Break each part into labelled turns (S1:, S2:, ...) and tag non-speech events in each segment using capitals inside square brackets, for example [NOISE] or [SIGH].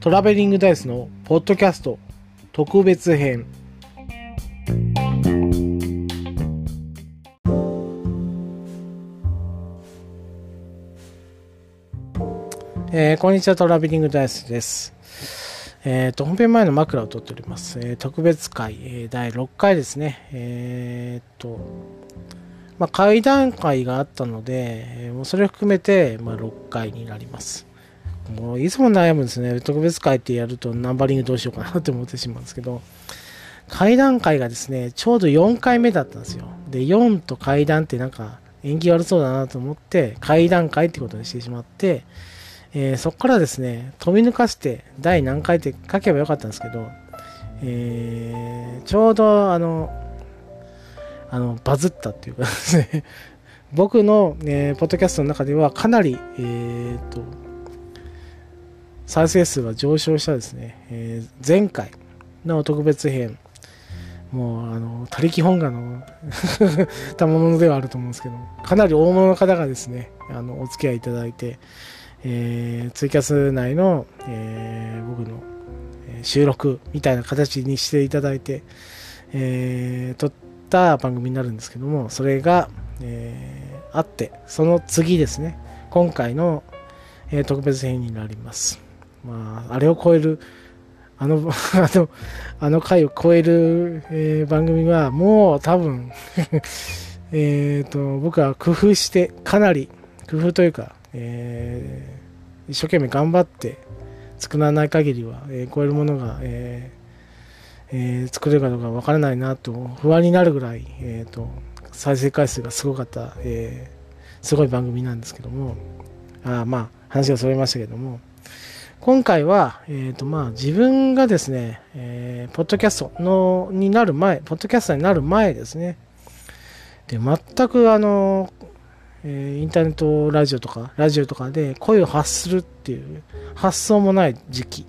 S1: トラベリングダイスのポッドキャスト特別編えー、こんにちはトラベリングダイスですえっ、ー、と、本編前の枕を撮っております。えー、特別会、えー、第6回ですね。えっと、まあ、会談会があったので、もうそれを含めて、まあ、6回になります。もういつも悩むんですね。特別会ってやるとナンバリングどうしようかなって思ってしまうんですけど、会談会がですね、ちょうど4回目だったんですよ。で、4と会談ってなんか縁起悪そうだなと思って、会談会ってことにしてしまって、えー、そこからですね、飛び抜かして第何回って書けばよかったんですけど、えー、ちょうどあの、あの、バズったっていうかですね。僕の、えー、ポッドキャストの中ではかなり、えー、と、再生数が上昇したですね、えー、前回の特別編、もう、あの、他力本願の [LAUGHS] 賜物ではあると思うんですけど、かなり大物の方がですね、あの、お付き合いいただいて、えー、ツイキャス内の、えー、僕の収録みたいな形にしていただいて、えー、撮った番組になるんですけども、それが、えー、あって、その次ですね、今回の、えー、特別編になります。まあ、あれを超える、あの、[LAUGHS] あの、あの回を超える、えー、番組はもう多分 [LAUGHS] えっと、僕は工夫して、かなり工夫というか、えー、一生懸命頑張って作らない限りは、えー、超えるものが、えーえー、作れるかどうかわからないなと不安になるぐらい、えーと、再生回数がすごかった、えー、すごい番組なんですけども。あまあ話がそれましたけども。今回は、えーとまあ、自分がですね、えー、ポッドキャストのになる前、ポッドキャスターになる前ですね、で全くあのえー、インターネットラジオとか、ラジオとかで声を発するっていう発想もない時期。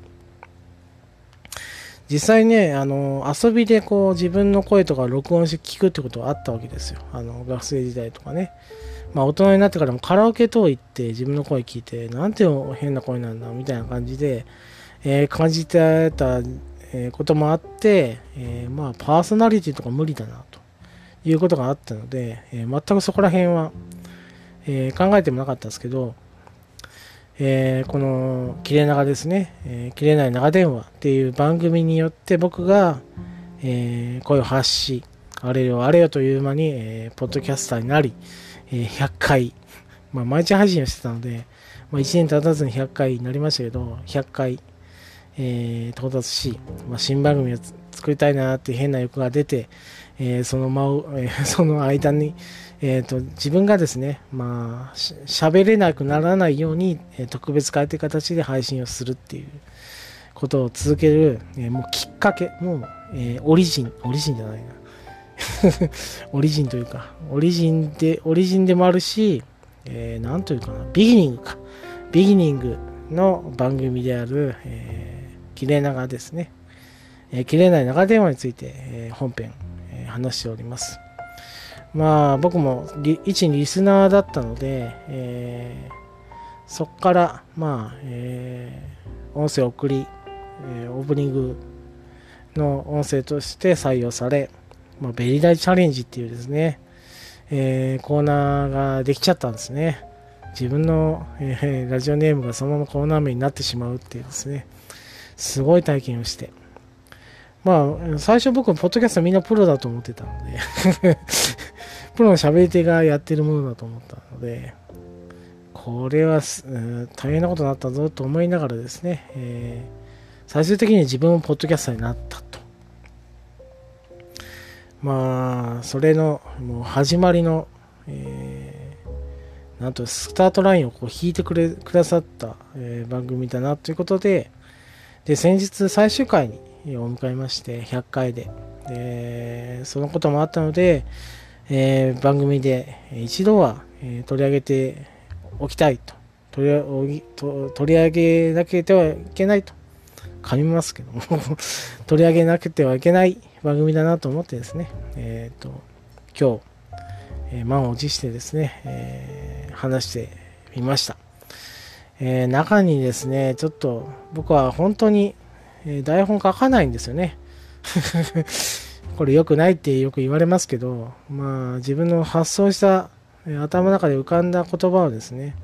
S1: 実際ね、あの、遊びでこう自分の声とか録音して聞くってことはあったわけですよ。あの、学生時代とかね。まあ大人になってからもカラオケ等行って自分の声聞いて、なんて変な声なんだみたいな感じで、えー、感じてた、えこともあって、えー、まあパーソナリティとか無理だなということがあったので、えー、全くそこら辺は、え、考えてもなかったですけど、えー、この切れ長ですね、えー、切れない長電話っていう番組によって僕が、えー、声を発し、あれよあれよという間に、えー、ポッドキャスターになり、えー、100回、まあ、毎日配信をしてたので、まあ、1年経たずに100回になりましたけど、100回、えー、到達し、まあ、新番組を作りたいなって変な欲が出て、えー、その間、えー、その間に、えーと、自分がですね、まあ、喋れなくならないように、えー、特別会という形で配信をするっていうことを続ける、えー、もうきっかけ、もう、えー、オリジン、オリジンじゃないな。[LAUGHS] オリジンというか、オリジンで、オリジンでもあるし、えー、なんというかな、ビギニングか。ビギニングの番組である、えー、キレ長ですね。えー、切れな長電話について、えー、本編、えー、話しております。まあ僕も一リスナーだったので、えー、そこからまあ、えー、音声送り、えー、オープニングの音声として採用され、まあ、ベリダイチャレンジっていうですね、えー、コーナーができちゃったんですね。自分の、えー、ラジオネームがそのままコーナー名になってしまうっていうですね、すごい体験をして。まあ、最初僕、ポッドキャストみんなプロだと思ってたのでプロの喋り手がやってるものだと思ったので、これは、大変なことになったぞと思いながらですね、えー、最終的に自分もポッドキャスターになったと。まあ、それのもう始まりの、えー、なんとスタートラインをこう引いてくれくださった、えー、番組だなということで、で、先日最終回にお迎えまして、100回で。で、そのこともあったので、えー、番組で一度は、え、取り上げておきたいと取り取り上げなければいけないと噛みますけども [LAUGHS] 取り上げなくてはいけない番組だなと思ってですね、えっ、ー、と今日、えー、満を持してですね、えー、話してみました。えー、中にですね、ちょっと僕は本当に、台本書かないんですよね。[LAUGHS] これ良くないってよく言われますけど、まあ自分の発想した、頭の中で浮かんだ言葉をですね、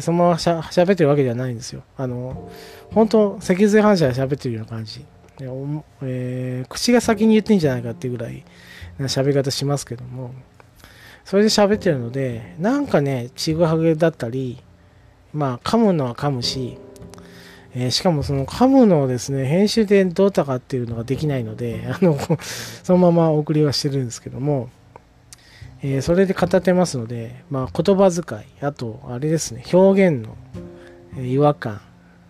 S1: そのまましゃ喋ってるわけではないんですよ。あの、本当、脊髄反射で喋ってるような感じ。えー、口が先に言ってんじゃないかっていうぐらいな喋り方しますけども、それで喋ってるので、なんかね、ちぐはぐだったり、まあ、噛むのは噛むし、えー、しかもその噛むのですね、編集でどうたかっていうのができないので、[LAUGHS] あの、そのままお送りはしてるんですけども、えー、それで語ってますので、まあ、言葉遣い、あと、あれですね、表現の、違和感、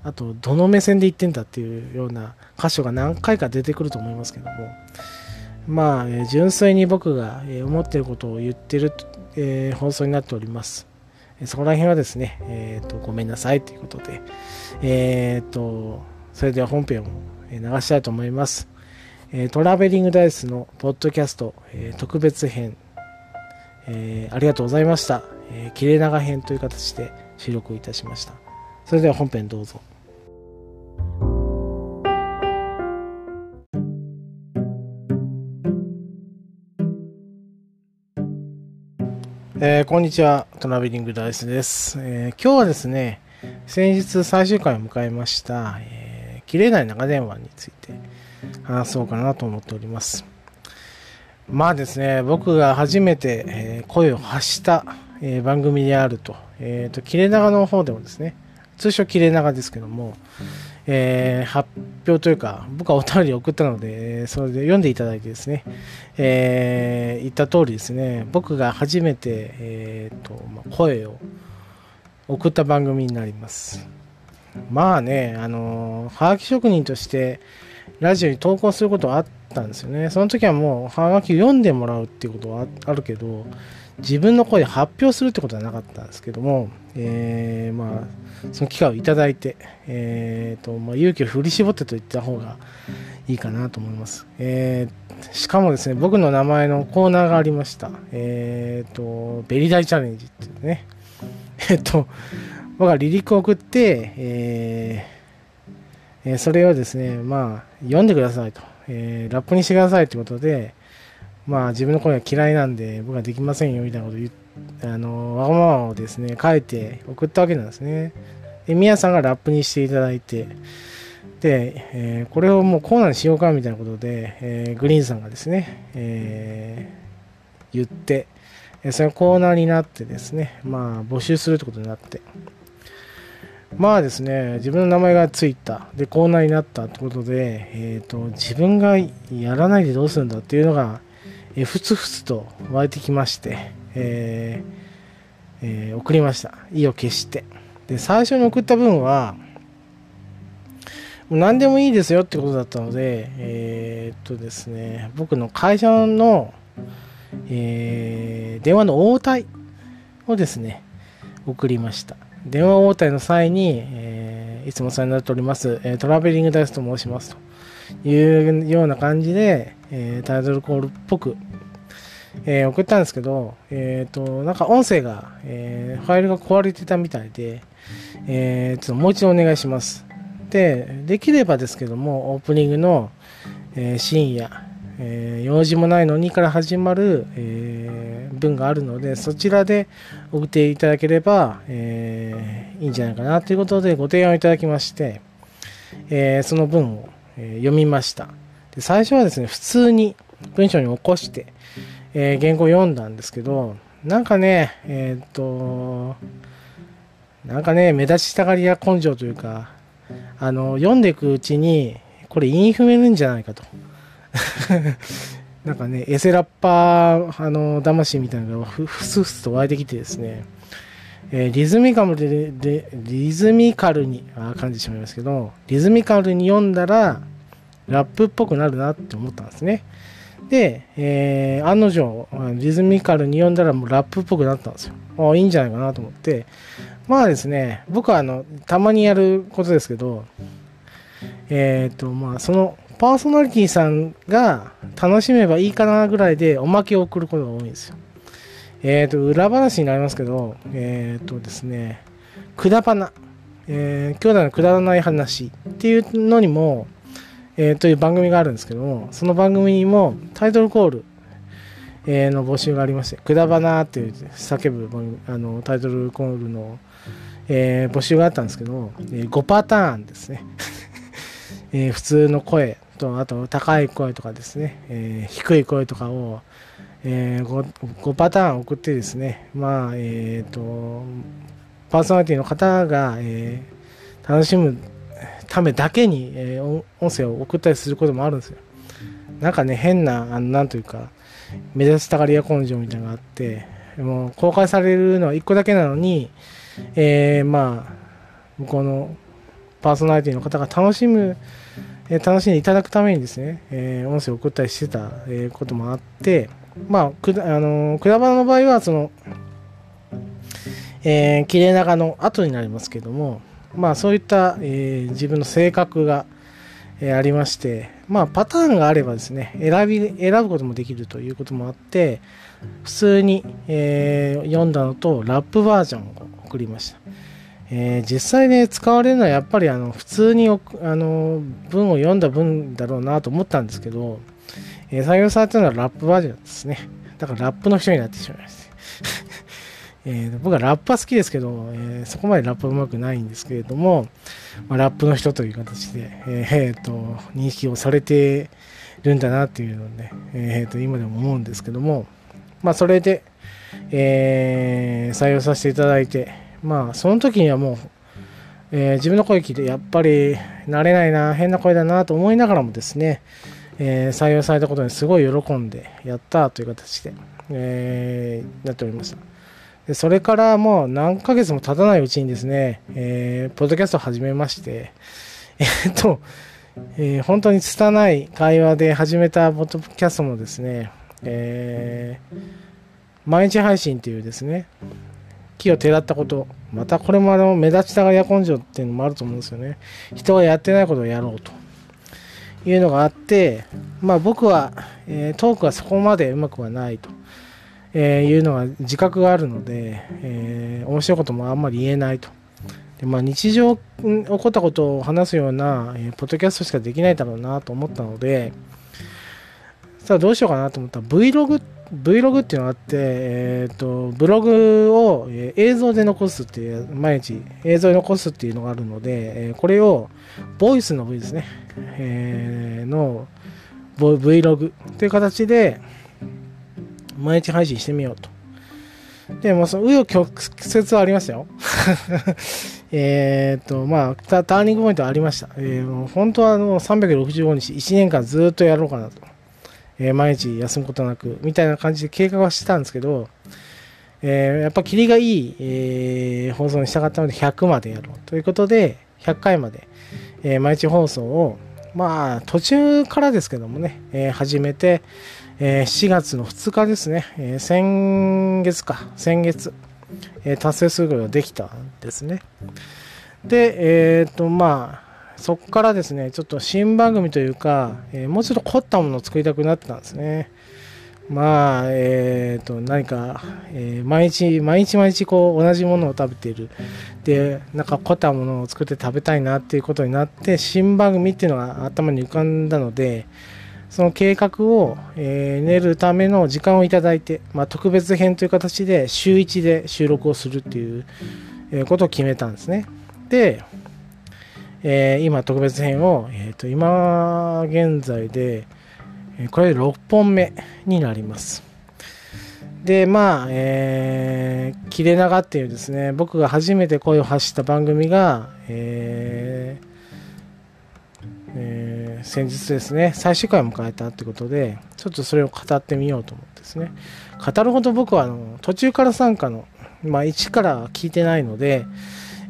S1: あと、どの目線で言ってんだっていうような箇所が何回か出てくると思いますけども、まあ、えー、純粋に僕が、思ってることを言ってる、え、放送になっております。そこら辺はですね、えっ、ー、と、ごめんなさいということで、えっ、と、それでは本編を流したいと思います。トラベリングダイスのポッドキャスト、特別編、えありがとうございました。え切れ長編という形で収録いたしました。それでは本編どうぞ。えー、こんにちは、トラベリングダイスです、えー、今日はですね、先日最終回を迎えました、えー、切れない長電話について話そうかなと思っております。まあですね、僕が初めて、え、声を発した、え、番組であると、えっ、と、切れ長の方でもですね、通称切れ長ですけども、えー、発表というか、僕はお便り送ったので、それで読んでいただいてですね、えー、言った通りですね、僕が初めて、えーとまあ、声を送った番組になります。まあね、あのー、はがき職人としてラジオに投稿することはあったんですよね。その時はもうはがき読んでもらうっていうことはあるけど、自分の声で発表するってことはなかったんですけども、えー、まあ、その機会をいただいて、えーとまあ、勇気を振り絞ってと言った方がいいかなと思います。えー、しかもですね、僕の名前のコーナーがありました。えっ、ー、と、ベリダイチャレンジっていうね。[LAUGHS] えっ、ー、と、僕は離陸を送って、ええ、それをですね、まあ、読んでくださいと、え、ラップにしてくださいということで、まあ、自分の声が嫌いなんで、僕はできませんよみたいなことを言、あの、わがままをですね、書いて送ったわけなんですね。で、みやさんがラップにしていただいて、で、えー、これをもうコーナーにしようかみたいなことで、えー、グリーンさんがですね、えー、言って、そのコーナーになってですね、まあ、募集するってことになって、まあですね、自分の名前がついた、で、コーナーになったってことで、えっ、ー、と、自分がやらないでどうするんだっていうのが、えふつふつと湧いてきまして、えーえー、送りました。意を決して。で、最初に送った分は、何でもいいですよってことだったので、えー、っとですね、僕の会社の、えー、電話の応対をですね、送りました。電話応対の際に、えー、いつもお世話になっております、え、トラベリングダイスと申しますというような感じで、え、タイトルコールっぽくえー、送ったんですけど、え、ー、と、なんか音声が、えー、ファイルが壊れてたみたいで、えー、ちょっともう一度お願いします。で、できればですけども、オープニングの、えー、深夜、えー、用事もないのにから始まる、えー、文があるので、そちらで送っていただければ、えー、いいんじゃないかなということでご提案をいただきまして、えー、その文を、え、読みました。で最初はですね、普通に文章に起こして、えー、原稿読んだんですけど、なんかね、えー、っと、なんかね、目立ちたがりや根性というか、あの、読んでいくうちに、これインフメるんじゃないかと。[LAUGHS] なんかね、エセラッパー、あの、魂みたいなのがふふすふすと湧いてきてですね、えー、リズミカルで、でリズミカルに、あ感じてしまいますけど、リズミカルに読んだら、ラップっぽくなるなって思ったんですね。で、えー、案の定、リズミカルに読んだらもうラップっぽくなったんですよ。あいいんじゃないかなと思って、まあですね、僕はあの、たまにやることですけど、えっ、ー、と、まあ、その、パーソナリティさんが楽しめばいいかなぐらいでおまけを送ることが多いんですよ。えっ、ー、と、裏話になりますけど、えっ、ー、とですね、くだばな。えー、兄弟のくだらない話っていうのにも、えー、という番組があるんですけども、その番組にもタイトルコール、えー、の募集がありまして、くだばなっていう叫ぶあのタイトルコールの、えー、募集があったんですけど、えー、5パターンですね。[LAUGHS] えー、普通の声と、あと高い声とかですね、えー、低い声とかを、えー、5, 5パターン送ってですね、まあ、えっ、と、パーソナリティの方が、えー、楽しむためだけに、えー、音声を送ったりすることもあるんですよ。なんかね、変な、あのなんというか、目立ちたがりや根性みたいなのがあって、もう公開されるのは1個だけなのに、えー、まあ、向こうのパーソナリティの方が楽しむ、えー、楽しんでいただくためにですね、えー、音声を送ったりしてた、えー、こともあって、まあ、くだ、あのー、くだばなの場合は、その、えー、切れ長の後になりますけども、まあ、そういった、えー、自分の性格が、えー、ありまして、まあ、パターンがあればですね、選び、選ぶこともできるということもあって、普通に、えー、読んだのと、ラップバージョンを送りました。えー、実際ね、使われるのはやっぱりあの普通にあの文を読んだ文だろうなと思ったんですけど、えー、採用されたのはラップバージョンですね。だからラップの人になってしまいました。えー、僕はラップは好きですけど、えー、そこまでラップはうまくないんですけれども、まあ、ラップの人という形で、えー、と認識をされてるんだなっていうので、えー、と今でも思うんですけども、まあ、それで、えー、採用させていただいて、まあ、その時にはもう、えー、自分の声聞いて、やっぱり慣れないな、変な声だなと思いながらもですね、えー、採用されたことにすごい喜んで、やったという形で、えー、なっておりました。でそれからもう何ヶ月も経たないうちにですね、えー、ポッドキャストを始めまして、[LAUGHS] えー、っと、えー、本当に拙い会話で始めたポッドキャストもですね、えー、毎日配信というですね、木をてらったこと、またこれもあの目立ちたがりや根性っていうのもあると思うんですよね。人がやってないことをやろうというのがあって、まあ僕は、えー、トークはそこまでうまくはないと。えー、いうのは自覚があるので、えー、面白いこともあんまり言えないと。でまあ、日常起こったことを話すような、えー、ポッドキャストしかできないだろうなと思ったので、さあどうしようかなと思ったら Vlog, Vlog っていうのがあって、えーと、ブログを、映像で残すっていう、毎日映像で残すっていうのがあるので、えー、これをボイスの V ですね、えー、の Vlog っていう形で、毎日配信してみようと。で、もその、紆余曲折はありましたよ。[LAUGHS] えっと、まあタ、ターニングポイントありました。えー、もう本当はあの365日、1年間ずっとやろうかなと。えー、毎日休むことなく、みたいな感じで計画はしてたんですけど、えー、やっぱ霧がいい、えー、放送にしたかったので100までやろうということで、100回まで、えー、毎日放送を、まあ、途中からですけどもね、えー、始めて、えー、7月の2日ですね、えー、先月か、先月、えー、達成することができたんですね。で、えっ、と、まあ、そこからですね、ちょっと新番組というか、えもうちょっと凝ったものを作りたくなってたんですね。まあ、えっ、と、何か、え毎日、毎日毎日こう、同じものを食べている。で、なんか凝ったものを作って食べたいなっていうことになって、新番組っていうのが頭に浮かんだので、その計画を、えー、練るための時間をいただいて、まあ、特別編という形で週1で収録をするっていう、えことを決めたんですね。で、えー、今特別編を、えーと、今現在で、えこれで6本目になります。で、まあ、えー、切れ長っていうですね、僕が初めて声を発した番組が、えー、先日ですね、最終回を迎えたってことで、ちょっとそれを語ってみようと思ってですね、語るほど僕はあの途中から参加の、まあ、1から聞いてないので、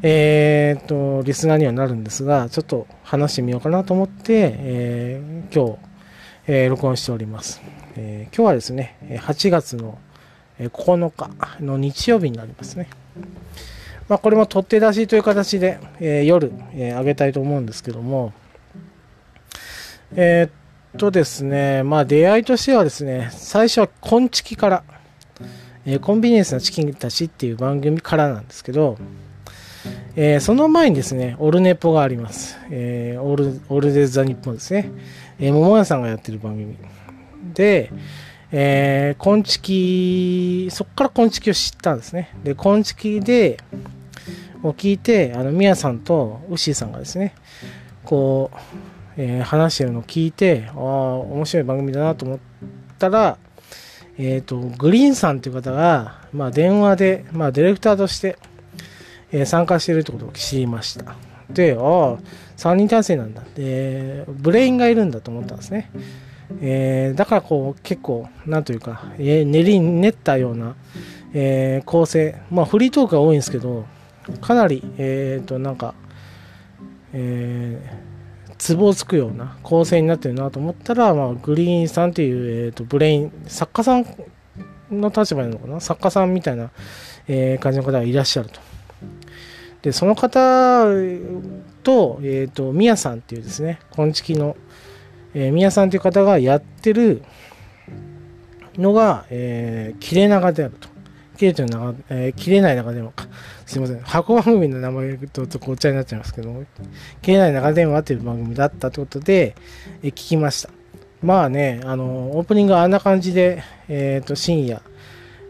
S1: えー、っと、リスナーにはなるんですが、ちょっと話してみようかなと思って、えー、今日、えー、録音しております、え今日はですね、8月の9日の日曜日になりますね。まあ、これも取って出しという形で、え夜、えー、上げたいと思うんですけども、えー、っとですね、まあ出会いとしてはですね、最初はコンチキから、えー、コンビニエンスなチキンたちっていう番組からなんですけど、えー、その前にですね、オルネポがあります。えー、オル、オルデザ日本ですね。えー、桃屋さんがやってる番組。で、えー、コンチキ、そこからコンチキを知ったんですね。で、コンチキで、を聞いて、あの、みやさんとウッシーさんがですね、こう、えー、話してるのを聞いて、ああ、面白い番組だなと思ったら、えっ、ー、と、グリーンさんという方が、まあ、電話で、まあ、ディレクターとして、えー、参加してるってことを知りました。で、ああ、3人体制なんだ。で、ブレインがいるんだと思ったんですね。えー、だからこう、結構、なんというか、えー、練り練ったような、えー、構成、まあ、フリートークが多いんですけど、かなり、えっ、と、なんか、えー、ツボをつくような構成になってるなと思ったら、まあ、グリーンさんっていう、えーと、ブレイン作家さんの立場なのかな？作家さんみたいな、えー、感じの方がいらっしゃると。でその方と,、えーと、ミヤさんっていうですね昆虫の、えー、ミヤさんという方がやってるのが、えー、切れ長であると。切れてる長、えー、切れない長電話か。すいません。箱番組の名前ととごっちゃになっちゃいますけど、切れない長電話っていう番組だったってことで、え、聞きました。まあね、あの、オープニングあんな感じで、えっ、ー、と、深夜、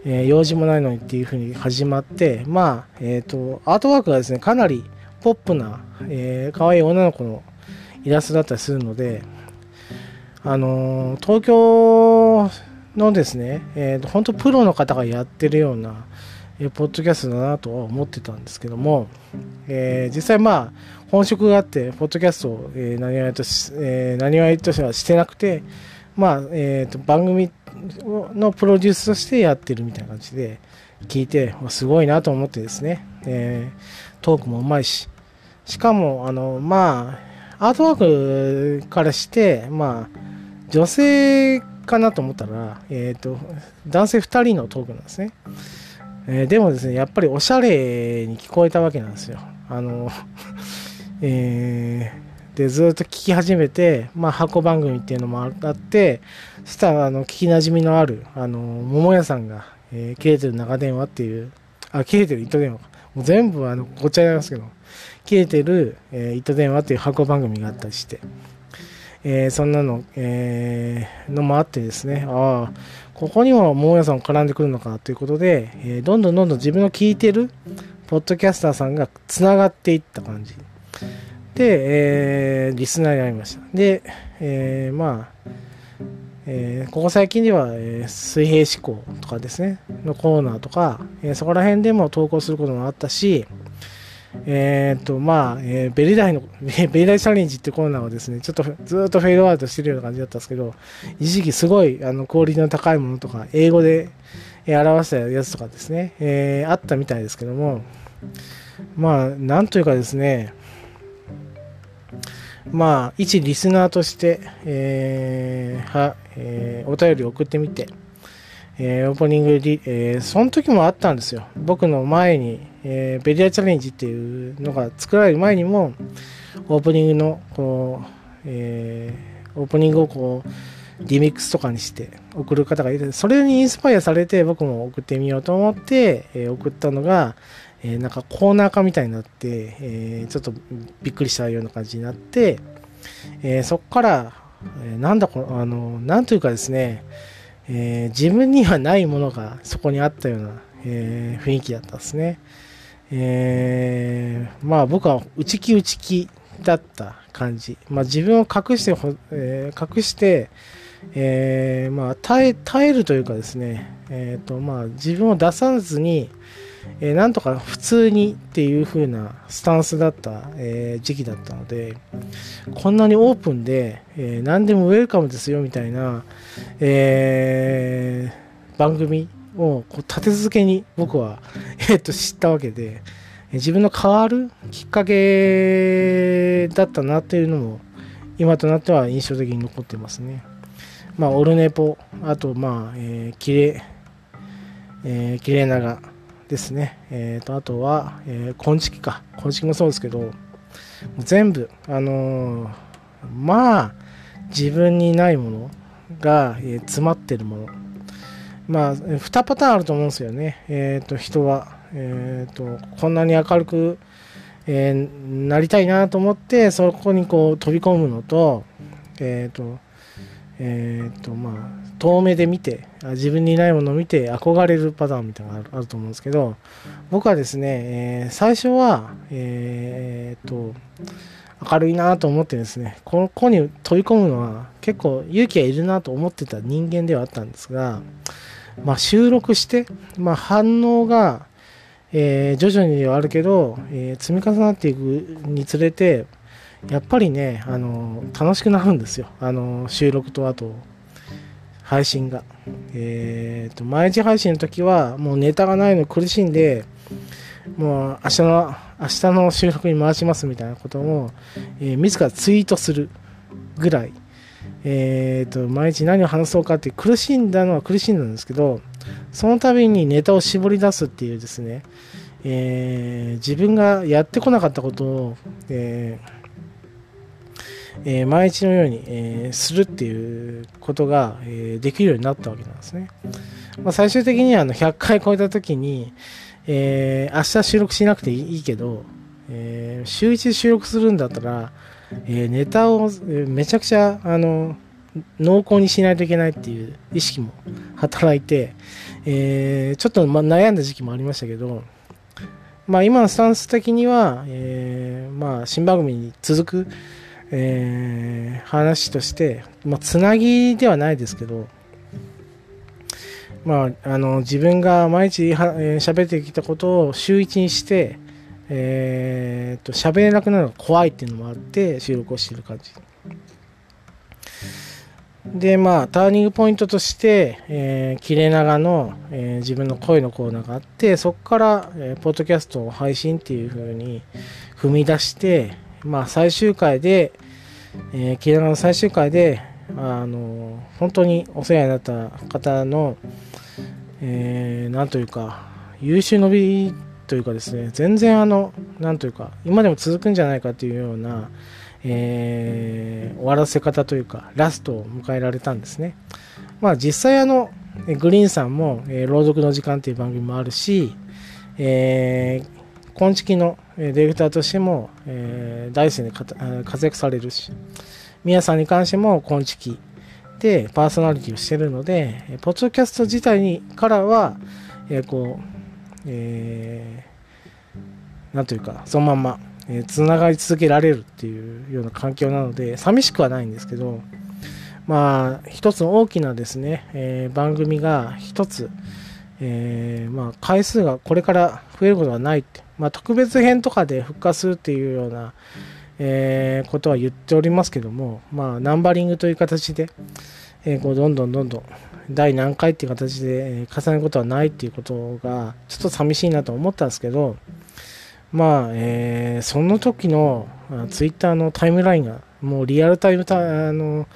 S1: えー、用事もないのにっていう風に始まって、まあ、えっ、ー、と、アートワークがですね、かなりポップな、えー、可愛い女の子のイラストだったりするので、あの東京のですね、えーと、本当プロの方がやってるような、えー、ポッドキャストだなとは思ってたんですけども、えー、実際まあ本職があってポッドキャストを、えー、何々とし、えー、何々としてはしてなくてまあ、えーと、番組のプロデュースとしてやってるみたいな感じで聞いてすごいなと思ってですね、えー、トークもうまいししかもあのまあアートワークからしてまあ女性かなと思ったら、えっ、ー、と、男性2人のトークなんですね。えー、でもですね、やっぱりおしゃれに聞こえたわけなんですよ。あの、[LAUGHS] えー、で、ずっと聞き始めて、まあ、箱番組っていうのもあって、そしたら、あの、聞きなじみのある、あの、桃屋さんが、えー、切れてる長電話っていう、あ、切れてる糸電話。もう全部、あの、ごっちゃになりますけど、切れてる、えー、糸電話っていう箱番組があったりして、えー、そんなの、えー、のもあってですね、ああ、ここにも桃屋さん絡んでくるのかということで、えー、どんどんどんどん自分の聞いてるポッドキャスターさんがつながっていった感じ。で、えー、リスナーになりました。で、えー、まあ、えー、ここ最近では、えー、水平思考とかですね、のコーナーとか、えー、そこら辺でも投稿することもあったし、えっ、と、まあ、えー、ベリダイの、[LAUGHS] ベリダイチャレンジってコーナーはですね、ちょっとずっとフェードアウトしてるような感じだったんですけど、一時期すごい、あの、クオリティの高いものとか、英語で、えー、表したやつとかですね、えー、あったみたいですけども、まあ、なんというかですね、まあ、一リスナーとして、えー、は、えー、お便りを送ってみて、えー、オープニングリ、えー、その時もあったんですよ。僕の前に、えー、ベリアチャレンジっていうのが作られる前にも、オープニングの、こう、えー、オープニングをこう、リミックスとかにして送る方がいて、それにインスパイアされて僕も送ってみようと思って、えー、送ったのが、えー、なんかコーナー化みたいになって、えー、ちょっとびっくりしたような感じになって、え、そこから、え、なんだこの、あの、なんというかですね、え、自分にはないものがそこにあったような、え、雰囲気だったんですね。えー、まあ僕は内気内気だった感じ。まあ自分を隠して、えー、隠して、えー、まあ耐え、耐えるというかですね、えっ、ー、とまあ自分を出さずに、えー、なんとか普通にっていう風なスタンスだった、えー、時期だったので、こんなにオープンで、えー、何でもウェルカムですよみたいな、えー、番組をこう立て続けに僕は、[LAUGHS] えー、と知ったわけで、自分の変わるきっかけだったなっていうのも、今となっては印象的に残ってますね。まあ、オルネポ、あと、まあ、えー、キレ、えー、キレ長、ですね。えっ、ー、と、あとは、えー、昆虫か。昆虫もそうですけど、全部、あのー、まあ、自分にないものが、えー、詰まってるもの。まあ、2パターンあると思うんですよね。え、ー、と、人は。えっ、と、こんなに明るく、えー、なりたいなと思ってそこにこう飛び込むのとえ、ー、とえ、ー、とまあ遠目で見て自分にないものを見て憧れるパターンみたいなのがあると思うんですけど僕はですね、えー、最初はえっと明るいなと思ってですねここに飛び込むのは結構勇気がいるなと思ってた人間ではあったんですが、まあ、収録して、まあ、反応がえー、徐々にではあるけど、えー、積み重なっていくにつれてやっぱりね、あの楽しくなるんですよ、あの収録とあと配信が。えーと、毎日配信の時はもうネタがないの苦しんでもう明日の明日の収録に回しますみたいなことを、えー、自らツイートするぐらい、えーと毎日何を話そうかって苦しんだのは苦しんだんですけどその度にネタを絞り出すっていうですね、えー、自分がやってこなかったことを、えーえー、毎日のように、えするっていうことが、えできるようになったわけなんですね。まあ、最終的にはあの100回超えた時に、え明日収録しなくていいけど、え週1収録するんだったら、えネタを、めちゃくちゃあの濃厚にしないといけないっていう意識も働いて、えー、ちょっとま悩んだ時期もありましたけど、まあ、今のスタンス的には、えー、まあ、新番組に続く、えー、話として、まあ、つなぎではないですけど、まあ、あの自分が毎日は、えー、ってきたことを週一にして、えー、と喋れなくなるのが怖いっていうのもあって収録をしてる感じ。で、まあ、ターニングポイントとして、えー、切れ長の、えー、自分の声のコーナーがあって、そこから、えー、ポッドキャストを配信っていう風に踏み出して、まあ、最終回で、えー、切れ長の最終回で、あの、本当にお世話になった方の、えー、なんというか、優秀伸びというかですね、全然あの、なんというか、今でも続くんじゃないかというような、えー、終わらせ方というか、ラストを迎えられたんですね。まあ実際あの、グリーンさんも、えー、朗読の時間という番組もあるし、えー、今月のディレクターとしても、えー、大生で活躍されるし、宮さんに関しても今月でパーソナリティをしてるので、ポッドキャスト自体にからは、えー、こう、えー、なんというか、そのまんま、えー、つながり続けられるっていうような環境なので寂しくはないんですけどまあ一つの大きなですね、えー、番組が一つ、えー、まあ回数がこれから増えることはないって、まあ、特別編とかで復活するっていうような、えー、ことは言っておりますけどもまあナンバリングという形で、えー、こうどんどんどんどん第何回っていう形で重ねることはないっていうことがちょっと寂しいなと思ったんですけどまあ、えー、その時のツイッターのタイムラインが、もうリアルタイムタあの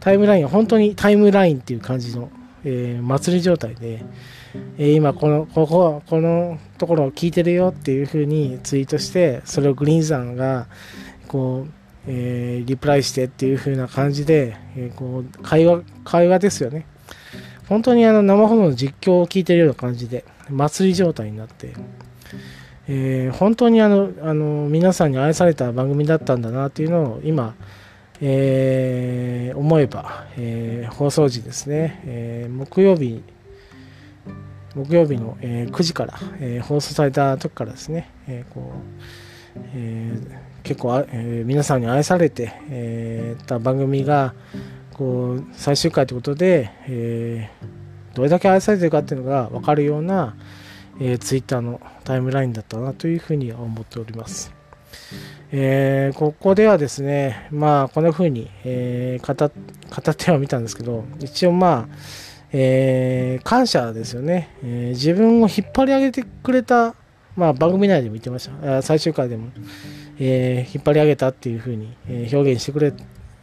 S1: タイムラインが本当にタイムラインっていう感じの、えー、祭り状態で、えー、今この、ここ、このところを聞いてるよっていう風にツイートして、それをグリーンさんが、こう、えー、リプライしてっていう風な感じで、えー、こう会話、会話ですよね。本当にあの生放送の実況を聞いてるような感じで、祭り状態になって、えー、本当にあのあの皆さんに愛された番組だったんだなというのを今、えー、思えば、えー、放送時ですね、え木曜日木曜日の、え9時から、え放送された時からですね、えこうえ結構え皆さんに愛されて、えた番組がこう最終回ということで、えどれだけ愛されてるかっていうのが分かるような、えー、ツイッターのタイムラインだったなというふうに思っております。えー、ここではですね、まあ、こんな風に、えー、語語ってはみたんですけど、一応まあ、えー、感謝ですよね、え、自分を引っ張り上げてくれた、まあ、番組内でも言ってました、最終回でも、え、引っ張り上げたっていう風に、え表現してくれ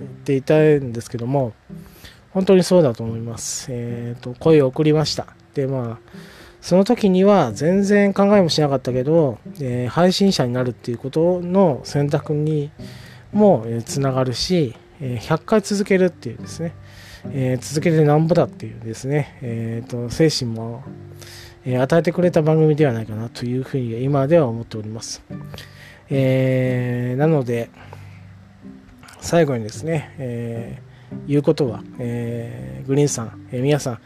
S1: ていたんですけども、本当にそうだと思います。えーと、声を送りました。で、まあその時には全然考えもしなかったけど、えー、配信者になるっていうことの選択にも、つながるし、え、100回続けるっていうですね、えー、続けてなんぼだっていうですね、えーと、精神も、え、与えてくれた番組ではないかなというふうに今では思っております。えー、なので、最後にですね、えー、言うことは、えー、グリーンさん、えー、皆さん、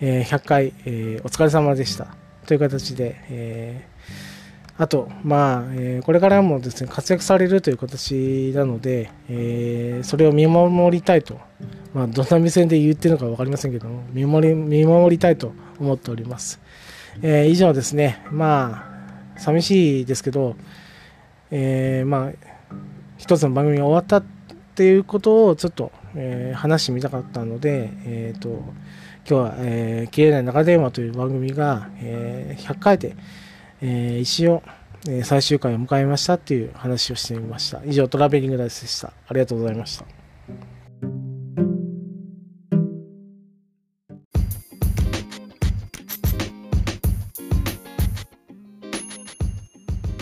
S1: えー、100回、えー、お疲れ様でした。という形で、えー、あと、まあ、えー、これからもですね、活躍されるという形なので、えー、それを見守りたいと、まあ、どんな目線で言ってるのか分かりませんけども、見守り見守りたいと思っております。えー、以上ですね、まあ、寂しいですけど、えー、まあ、一つの番組が終わったっていうことをちょっと、えー、話してみたかったので、えっ、ー、と、今日は、えー、切れない長電話という番組が、えー、100回で、えー、一応、えー、最終回を迎えましたっていう話をしてみました。以上、トラベリングダイスでした。ありがとうございました。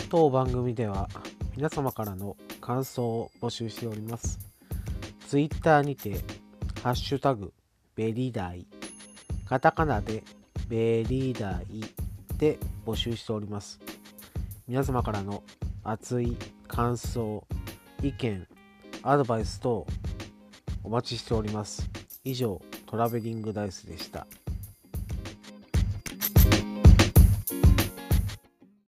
S2: 当番組では皆様からの感想を募集しております。ツイッターにて、ハッシュタグ、ベリダイ、カタカナでベリダイで募集しております。皆様からの熱い感想、意見、アドバイス等お待ちしております。以上、トラベリングダイスでした。